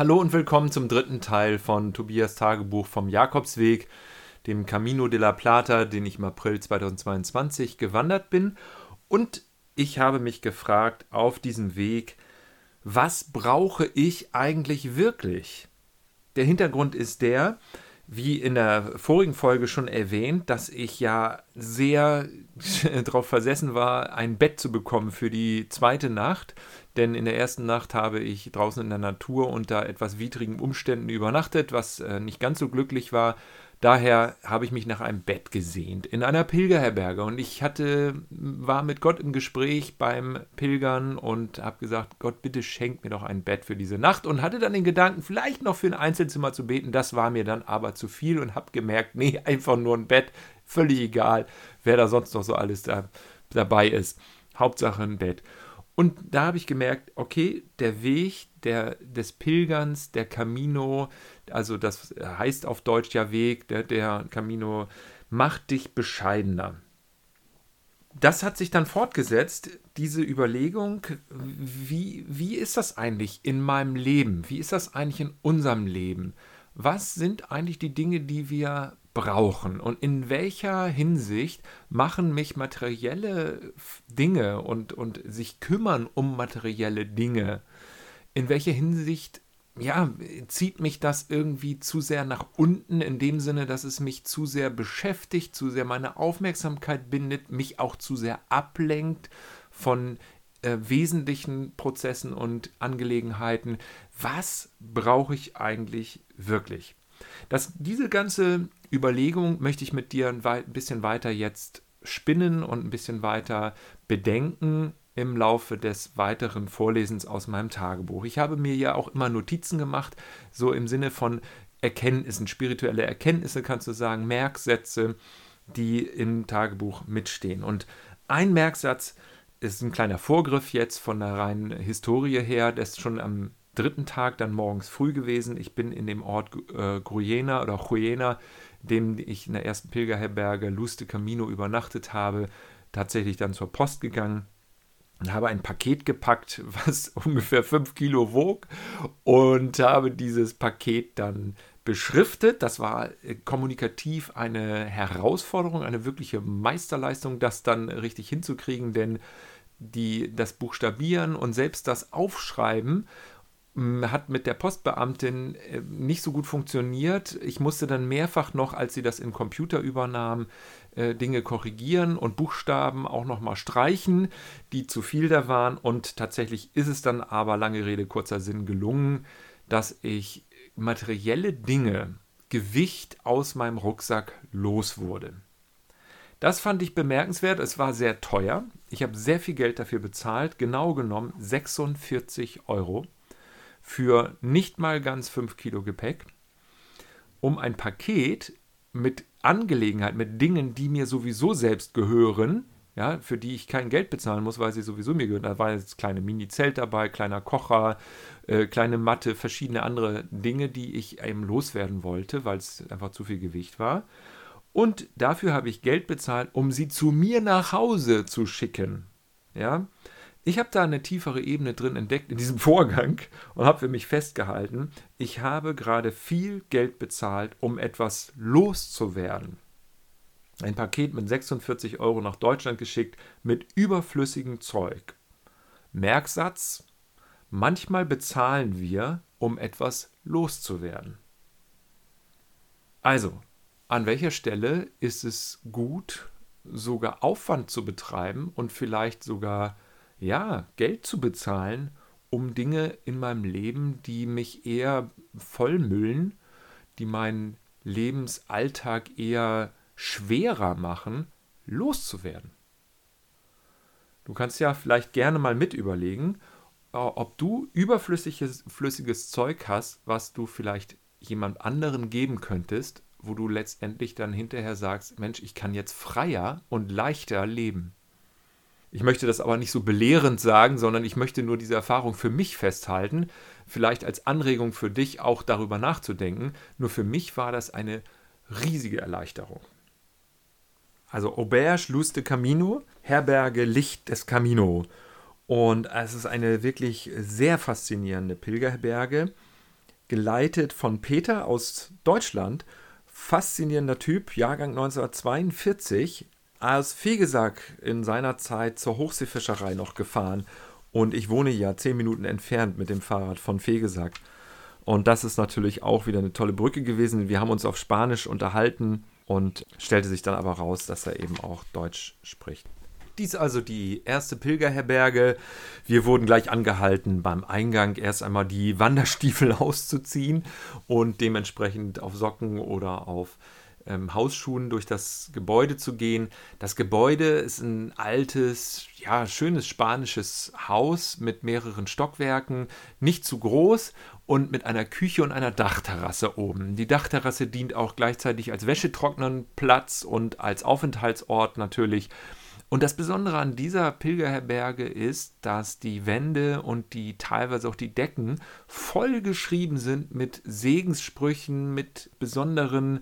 Hallo und willkommen zum dritten Teil von Tobias Tagebuch vom Jakobsweg, dem Camino de la Plata, den ich im April 2022 gewandert bin. Und ich habe mich gefragt auf diesem Weg, was brauche ich eigentlich wirklich? Der Hintergrund ist der, wie in der vorigen Folge schon erwähnt, dass ich ja sehr darauf versessen war, ein Bett zu bekommen für die zweite Nacht. Denn in der ersten Nacht habe ich draußen in der Natur unter etwas widrigen Umständen übernachtet, was äh, nicht ganz so glücklich war. Daher habe ich mich nach einem Bett gesehnt in einer Pilgerherberge und ich hatte war mit Gott im Gespräch beim Pilgern und habe gesagt, Gott, bitte schenk mir doch ein Bett für diese Nacht und hatte dann den Gedanken, vielleicht noch für ein Einzelzimmer zu beten. Das war mir dann aber zu viel und habe gemerkt, nee, einfach nur ein Bett, völlig egal, wer da sonst noch so alles da, dabei ist. Hauptsache ein Bett. Und da habe ich gemerkt, okay, der Weg der, des Pilgerns, der Camino, also das heißt auf Deutsch ja Weg, der, der Camino macht dich bescheidener. Das hat sich dann fortgesetzt, diese Überlegung, wie, wie ist das eigentlich in meinem Leben? Wie ist das eigentlich in unserem Leben? Was sind eigentlich die Dinge, die wir brauchen und in welcher Hinsicht machen mich materielle Dinge und, und sich kümmern um materielle Dinge, in welcher Hinsicht ja, zieht mich das irgendwie zu sehr nach unten, in dem Sinne, dass es mich zu sehr beschäftigt, zu sehr meine Aufmerksamkeit bindet, mich auch zu sehr ablenkt von äh, wesentlichen Prozessen und Angelegenheiten. Was brauche ich eigentlich wirklich? Das, diese ganze Überlegung möchte ich mit dir ein bisschen weiter jetzt spinnen und ein bisschen weiter bedenken im Laufe des weiteren Vorlesens aus meinem Tagebuch. Ich habe mir ja auch immer Notizen gemacht, so im Sinne von Erkenntnissen, spirituelle Erkenntnisse kannst du sagen, Merksätze, die im Tagebuch mitstehen. Und ein Merksatz ist ein kleiner Vorgriff jetzt von der reinen Historie her, das ist schon am dritten Tag dann morgens früh gewesen. Ich bin in dem Ort äh, Gruyena oder Juyena, dem ich in der ersten Pilgerherberge Luz de Camino übernachtet habe, tatsächlich dann zur Post gegangen und habe ein Paket gepackt, was ungefähr 5 Kilo wog und habe dieses Paket dann beschriftet. Das war äh, kommunikativ eine Herausforderung, eine wirkliche Meisterleistung, das dann richtig hinzukriegen, denn die, das Buchstabieren und selbst das Aufschreiben hat mit der Postbeamtin äh, nicht so gut funktioniert. Ich musste dann mehrfach noch, als sie das im Computer übernahm, äh, Dinge korrigieren und Buchstaben auch nochmal streichen, die zu viel da waren. Und tatsächlich ist es dann aber, lange Rede, kurzer Sinn, gelungen, dass ich materielle Dinge, Gewicht aus meinem Rucksack los wurde. Das fand ich bemerkenswert. Es war sehr teuer. Ich habe sehr viel Geld dafür bezahlt, genau genommen 46 Euro für nicht mal ganz 5 Kilo Gepäck, um ein Paket mit Angelegenheit, mit Dingen, die mir sowieso selbst gehören, ja, für die ich kein Geld bezahlen muss, weil sie sowieso mir gehören. Da war jetzt kleine Mini-Zelt dabei, kleiner Kocher, äh, kleine Matte, verschiedene andere Dinge, die ich eben loswerden wollte, weil es einfach zu viel Gewicht war. Und dafür habe ich Geld bezahlt, um sie zu mir nach Hause zu schicken. Ja, ich habe da eine tiefere Ebene drin entdeckt in diesem Vorgang und habe für mich festgehalten, ich habe gerade viel Geld bezahlt, um etwas loszuwerden. Ein Paket mit 46 Euro nach Deutschland geschickt mit überflüssigem Zeug. Merksatz, manchmal bezahlen wir, um etwas loszuwerden. Also, an welcher Stelle ist es gut, sogar Aufwand zu betreiben und vielleicht sogar ja, Geld zu bezahlen, um Dinge in meinem Leben, die mich eher vollmüllen, die meinen Lebensalltag eher schwerer machen, loszuwerden. Du kannst ja vielleicht gerne mal mit überlegen, äh, ob du überflüssiges flüssiges Zeug hast, was du vielleicht jemand anderen geben könntest, wo du letztendlich dann hinterher sagst, Mensch, ich kann jetzt freier und leichter leben. Ich möchte das aber nicht so belehrend sagen, sondern ich möchte nur diese Erfahrung für mich festhalten, vielleicht als Anregung für dich auch darüber nachzudenken. Nur für mich war das eine riesige Erleichterung. Also Auberge Luz de Camino, Herberge Licht des Camino. Und es ist eine wirklich sehr faszinierende Pilgerherberge. geleitet von Peter aus Deutschland. Faszinierender Typ, Jahrgang 1942, aus Fegesack in seiner Zeit zur Hochseefischerei noch gefahren. Und ich wohne ja zehn Minuten entfernt mit dem Fahrrad von Fegesack. Und das ist natürlich auch wieder eine tolle Brücke gewesen. Wir haben uns auf Spanisch unterhalten und stellte sich dann aber raus, dass er eben auch Deutsch spricht. Dies also die erste Pilgerherberge. Wir wurden gleich angehalten, beim Eingang erst einmal die Wanderstiefel auszuziehen und dementsprechend auf Socken oder auf ähm, Hausschuhen durch das Gebäude zu gehen. Das Gebäude ist ein altes, ja, schönes spanisches Haus mit mehreren Stockwerken, nicht zu groß und mit einer Küche und einer Dachterrasse oben. Die Dachterrasse dient auch gleichzeitig als Wäschetrocknernplatz und als Aufenthaltsort natürlich. Und das Besondere an dieser Pilgerherberge ist, dass die Wände und die teilweise auch die Decken voll geschrieben sind mit Segenssprüchen, mit besonderen äh,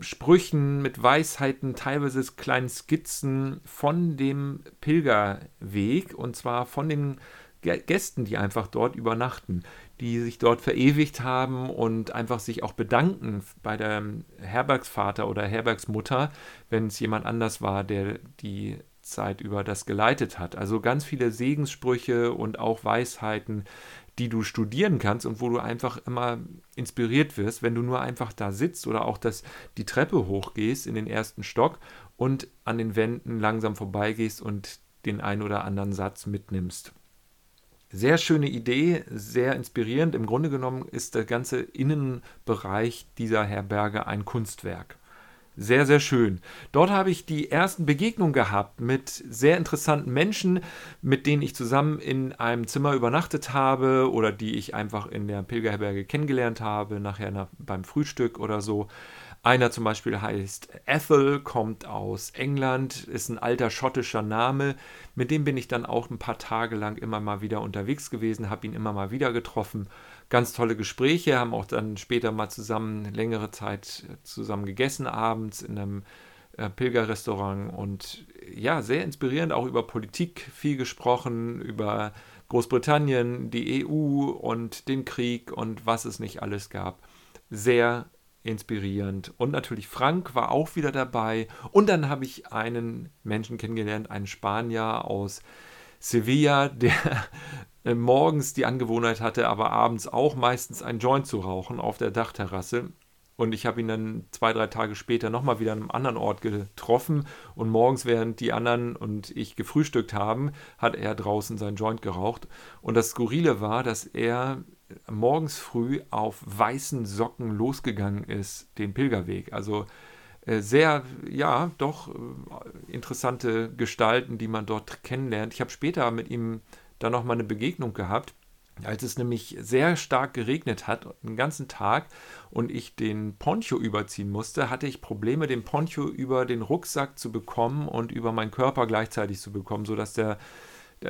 Sprüchen, mit Weisheiten, teilweise kleinen Skizzen von dem Pilgerweg und zwar von den Gästen, die einfach dort übernachten, die sich dort verewigt haben und einfach sich auch bedanken bei der Herbergsvater oder Herbergsmutter, wenn es jemand anders war, der die Zeit über das geleitet hat. Also ganz viele Segenssprüche und auch Weisheiten, die du studieren kannst und wo du einfach immer inspiriert wirst, wenn du nur einfach da sitzt oder auch das, die Treppe hochgehst in den ersten Stock und an den Wänden langsam vorbeigehst und den ein oder anderen Satz mitnimmst. Sehr schöne Idee, sehr inspirierend. Im Grunde genommen ist der ganze Innenbereich dieser Herberge ein Kunstwerk. Sehr, sehr schön. Dort habe ich die ersten Begegnungen gehabt mit sehr interessanten Menschen, mit denen ich zusammen in einem Zimmer übernachtet habe oder die ich einfach in der Pilgerherberge kennengelernt habe, nachher nach, beim Frühstück oder so. Einer zum Beispiel heißt Ethel, kommt aus England, ist ein alter schottischer Name. Mit dem bin ich dann auch ein paar Tage lang immer mal wieder unterwegs gewesen, habe ihn immer mal wieder getroffen. Ganz tolle Gespräche, haben auch dann später mal zusammen längere Zeit zusammen gegessen abends in einem äh, Pilgerrestaurant und ja, sehr inspirierend, auch über Politik viel gesprochen, über Großbritannien, die EU und den Krieg und was es nicht alles gab. Sehr inspirierend. Und natürlich Frank war auch wieder dabei. Und dann habe ich einen Menschen kennengelernt, einen Spanier aus Sevilla, der äh, morgens die Angewohnheit hatte, aber abends auch meistens ein Joint zu rauchen auf der Dachterrasse. Und ich habe ihn dann zwei, drei Tage später nochmal wieder an einem anderen Ort getroffen. Und morgens, während die anderen und ich gefrühstückt haben, hat er draußen sein Joint geraucht. Und das Skurrile war, dass er morgens früh auf weißen Socken losgegangen ist, den Pilgerweg. Also sehr, ja, doch äh, interessante Gestalten, die man dort kennenlernt. Ich habe später mit ihm dann nochmal eine Begegnung gehabt, als es nämlich sehr stark geregnet hat, den ganzen Tag, und ich den Poncho überziehen musste, hatte ich Probleme, den Poncho über den Rucksack zu bekommen und über meinen Körper gleichzeitig zu bekommen, sodass der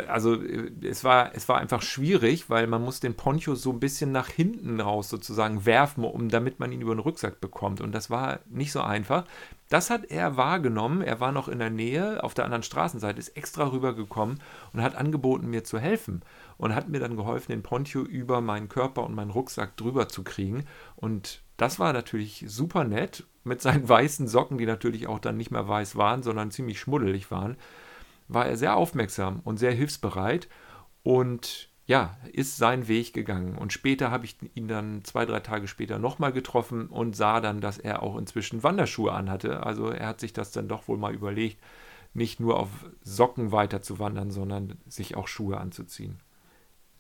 also äh, es war, es war einfach schwierig, weil man muss den Poncho so ein bisschen nach hinten raus sozusagen werfen, um damit man ihn über den Rucksack bekommt. Und das war nicht so einfach. Das hat er wahrgenommen. Er war noch in der Nähe, auf der anderen Straßenseite, ist extra rübergekommen und hat angeboten, mir zu helfen. Und hat mir dann geholfen, den Poncho über meinen Körper und meinen Rucksack drüber zu kriegen. Und das war natürlich super nett mit seinen weißen Socken, die natürlich auch dann nicht mehr weiß waren, sondern ziemlich schmuddelig waren war er sehr aufmerksam und sehr hilfsbereit und ja, ist seinen Weg gegangen. Und später habe ich ihn dann zwei, drei Tage später nochmal getroffen und sah dann, dass er auch inzwischen Wanderschuhe anhatte. Also er hat sich das dann doch wohl mal überlegt, nicht nur auf Socken weiter zu wandern, sondern sich auch Schuhe anzuziehen.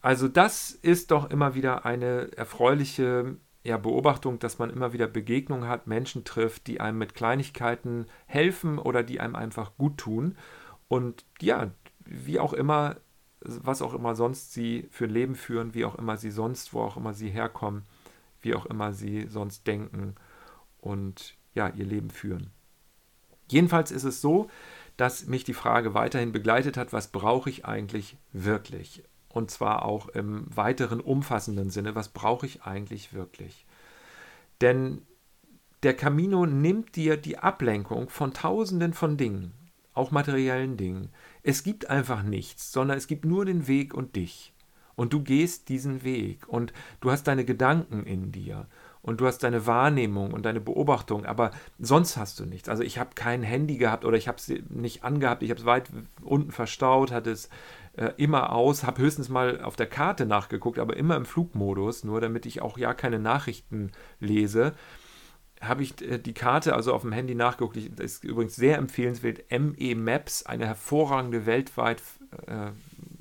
Also das ist doch immer wieder eine erfreuliche ja, Beobachtung, dass man immer wieder Begegnungen hat, Menschen trifft, die einem mit Kleinigkeiten helfen oder die einem einfach gut tun. Und ja, wie auch immer, was auch immer sonst sie für ein Leben führen, wie auch immer sie sonst, wo auch immer sie herkommen, wie auch immer sie sonst denken und ja, ihr Leben führen. Jedenfalls ist es so, dass mich die Frage weiterhin begleitet hat, was brauche ich eigentlich wirklich? Und zwar auch im weiteren umfassenden Sinne, was brauche ich eigentlich wirklich? Denn der Camino nimmt dir die Ablenkung von tausenden von Dingen auch materiellen Dingen. Es gibt einfach nichts, sondern es gibt nur den Weg und dich. Und du gehst diesen Weg und du hast deine Gedanken in dir und du hast deine Wahrnehmung und deine Beobachtung, aber sonst hast du nichts. Also ich habe kein Handy gehabt oder ich habe es nicht angehabt, ich habe es weit unten verstaut, hatte es äh, immer aus, habe höchstens mal auf der Karte nachgeguckt, aber immer im Flugmodus, nur damit ich auch ja keine Nachrichten lese habe ich äh, die Karte also auf dem Handy nachgeguckt. Das ist übrigens sehr empfehlenswert. ME Maps, eine hervorragende weltweit äh,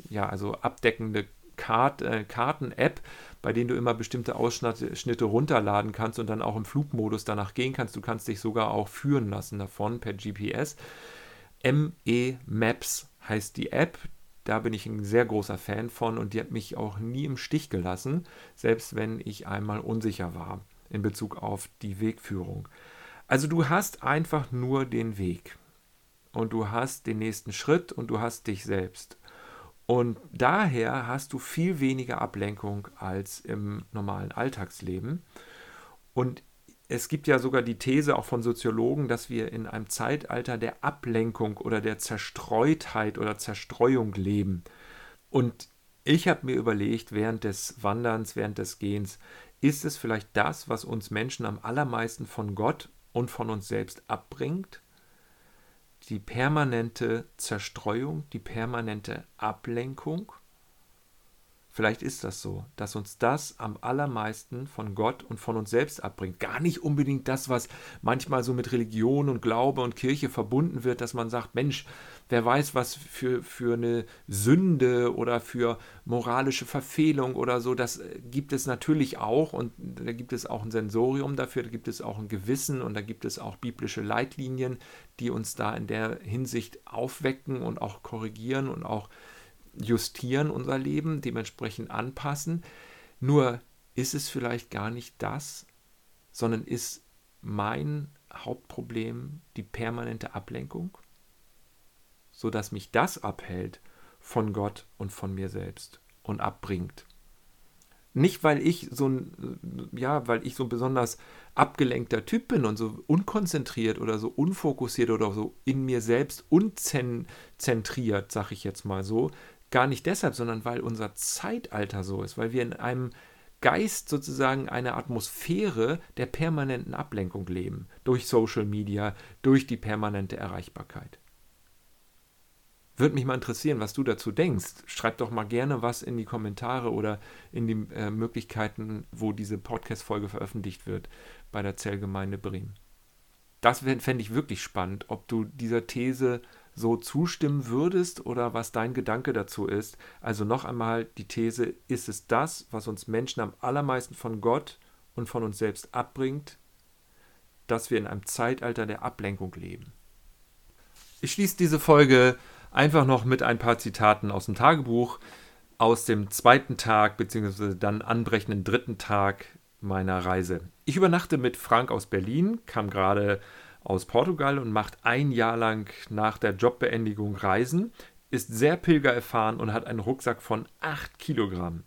ja, also abdeckende Kart, äh, Karten-App, bei denen du immer bestimmte Ausschnitte runterladen kannst und dann auch im Flugmodus danach gehen kannst. Du kannst dich sogar auch führen lassen davon per GPS. ME Maps heißt die App. Da bin ich ein sehr großer Fan von und die hat mich auch nie im Stich gelassen, selbst wenn ich einmal unsicher war in Bezug auf die Wegführung. Also du hast einfach nur den Weg und du hast den nächsten Schritt und du hast dich selbst. Und daher hast du viel weniger Ablenkung als im normalen Alltagsleben. Und es gibt ja sogar die These auch von Soziologen, dass wir in einem Zeitalter der Ablenkung oder der Zerstreutheit oder Zerstreuung leben. Und ich habe mir überlegt, während des Wanderns, während des Gehens, ist es vielleicht das, was uns Menschen am allermeisten von Gott und von uns selbst abbringt? Die permanente Zerstreuung, die permanente Ablenkung? Vielleicht ist das so, dass uns das am allermeisten von Gott und von uns selbst abbringt. Gar nicht unbedingt das, was manchmal so mit Religion und Glaube und Kirche verbunden wird, dass man sagt, Mensch, wer weiß, was für, für eine Sünde oder für moralische Verfehlung oder so, das äh, gibt es natürlich auch und da gibt es auch ein Sensorium dafür, da gibt es auch ein Gewissen und da gibt es auch biblische Leitlinien, die uns da in der Hinsicht aufwecken und auch korrigieren und auch justieren unser Leben, dementsprechend anpassen. Nur ist es vielleicht gar nicht das, sondern ist mein Hauptproblem die permanente Ablenkung, sodass mich das abhält von Gott und von mir selbst und abbringt. Nicht, weil ich so ein, ja, weil ich so ein besonders abgelenkter Typ bin und so unkonzentriert oder so unfokussiert oder so in mir selbst unzentriert, sag ich jetzt mal so, Gar nicht deshalb, sondern weil unser Zeitalter so ist, weil wir in einem Geist sozusagen eine Atmosphäre der permanenten Ablenkung leben. Durch Social Media, durch die permanente Erreichbarkeit. Würde mich mal interessieren, was du dazu denkst. Schreib doch mal gerne was in die Kommentare oder in die äh, Möglichkeiten, wo diese Podcast-Folge veröffentlicht wird bei der Zellgemeinde Bremen. Das fände ich wirklich spannend, ob du dieser These so zustimmen würdest oder was dein Gedanke dazu ist. Also noch einmal die These, ist es das, was uns Menschen am allermeisten von Gott und von uns selbst abbringt, dass wir in einem Zeitalter der Ablenkung leben? Ich schließe diese Folge einfach noch mit ein paar Zitaten aus dem Tagebuch aus dem zweiten Tag bzw. dann anbrechenden dritten Tag meiner Reise. Ich übernachte mit Frank aus Berlin, kam gerade aus Portugal und macht ein Jahr lang nach der Jobbeendigung Reisen, ist sehr pilgererfahren und hat einen Rucksack von 8 Kilogramm.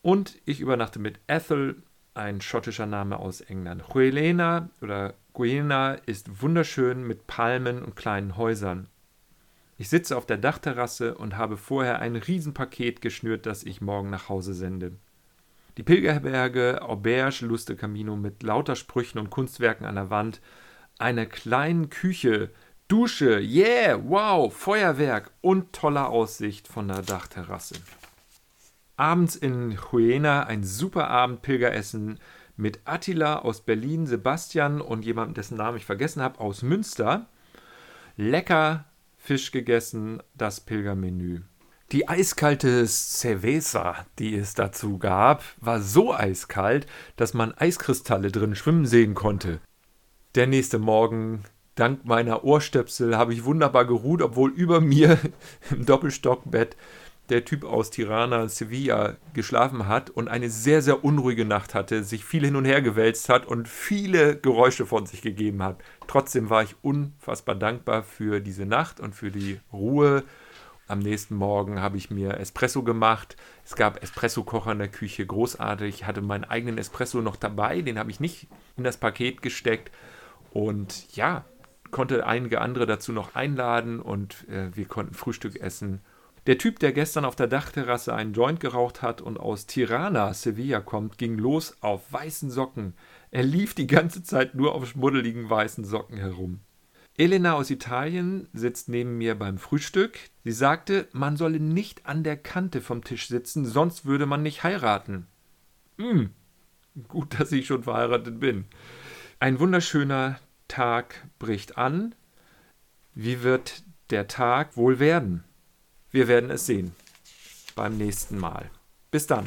Und ich übernachte mit Ethel, ein schottischer Name aus England. Huelena oder Guiena ist wunderschön mit Palmen und kleinen Häusern. Ich sitze auf der Dachterrasse und habe vorher ein Riesenpaket geschnürt, das ich morgen nach Hause sende. Die Pilgerherberge Auberge Luste Camino mit lauter Sprüchen und Kunstwerken an der Wand einer kleinen Küche, Dusche, yeah, wow, Feuerwerk und toller Aussicht von der Dachterrasse. Abends in Huena ein super Abend Pilgeressen mit Attila aus Berlin, Sebastian und jemandem, dessen Namen ich vergessen habe, aus Münster. Lecker Fisch gegessen, das Pilgermenü. Die eiskalte Cerveza, die es dazu gab, war so eiskalt, dass man Eiskristalle drin schwimmen sehen konnte. Der nächste Morgen, dank meiner Ohrstöpsel, habe ich wunderbar geruht, obwohl über mir im Doppelstockbett der Typ aus Tirana, Sevilla, geschlafen hat und eine sehr, sehr unruhige Nacht hatte, sich viel hin und her gewälzt hat und viele Geräusche von sich gegeben hat. Trotzdem war ich unfassbar dankbar für diese Nacht und für die Ruhe. Am nächsten Morgen habe ich mir Espresso gemacht. Es gab Espresso-Kocher in der Küche, großartig. Ich hatte meinen eigenen Espresso noch dabei, den habe ich nicht in das Paket gesteckt und ja, konnte einige andere dazu noch einladen und äh, wir konnten Frühstück essen. Der Typ, der gestern auf der Dachterrasse einen Joint geraucht hat und aus Tirana, Sevilla kommt, ging los auf weißen Socken. Er lief die ganze Zeit nur auf schmuddeligen weißen Socken herum. Elena aus Italien sitzt neben mir beim Frühstück. Sie sagte, man solle nicht an der Kante vom Tisch sitzen, sonst würde man nicht heiraten. Hm, gut, dass ich schon verheiratet bin. Ein wunderschöner Tag bricht an. Wie wird der Tag wohl werden? Wir werden es sehen beim nächsten Mal. Bis dann.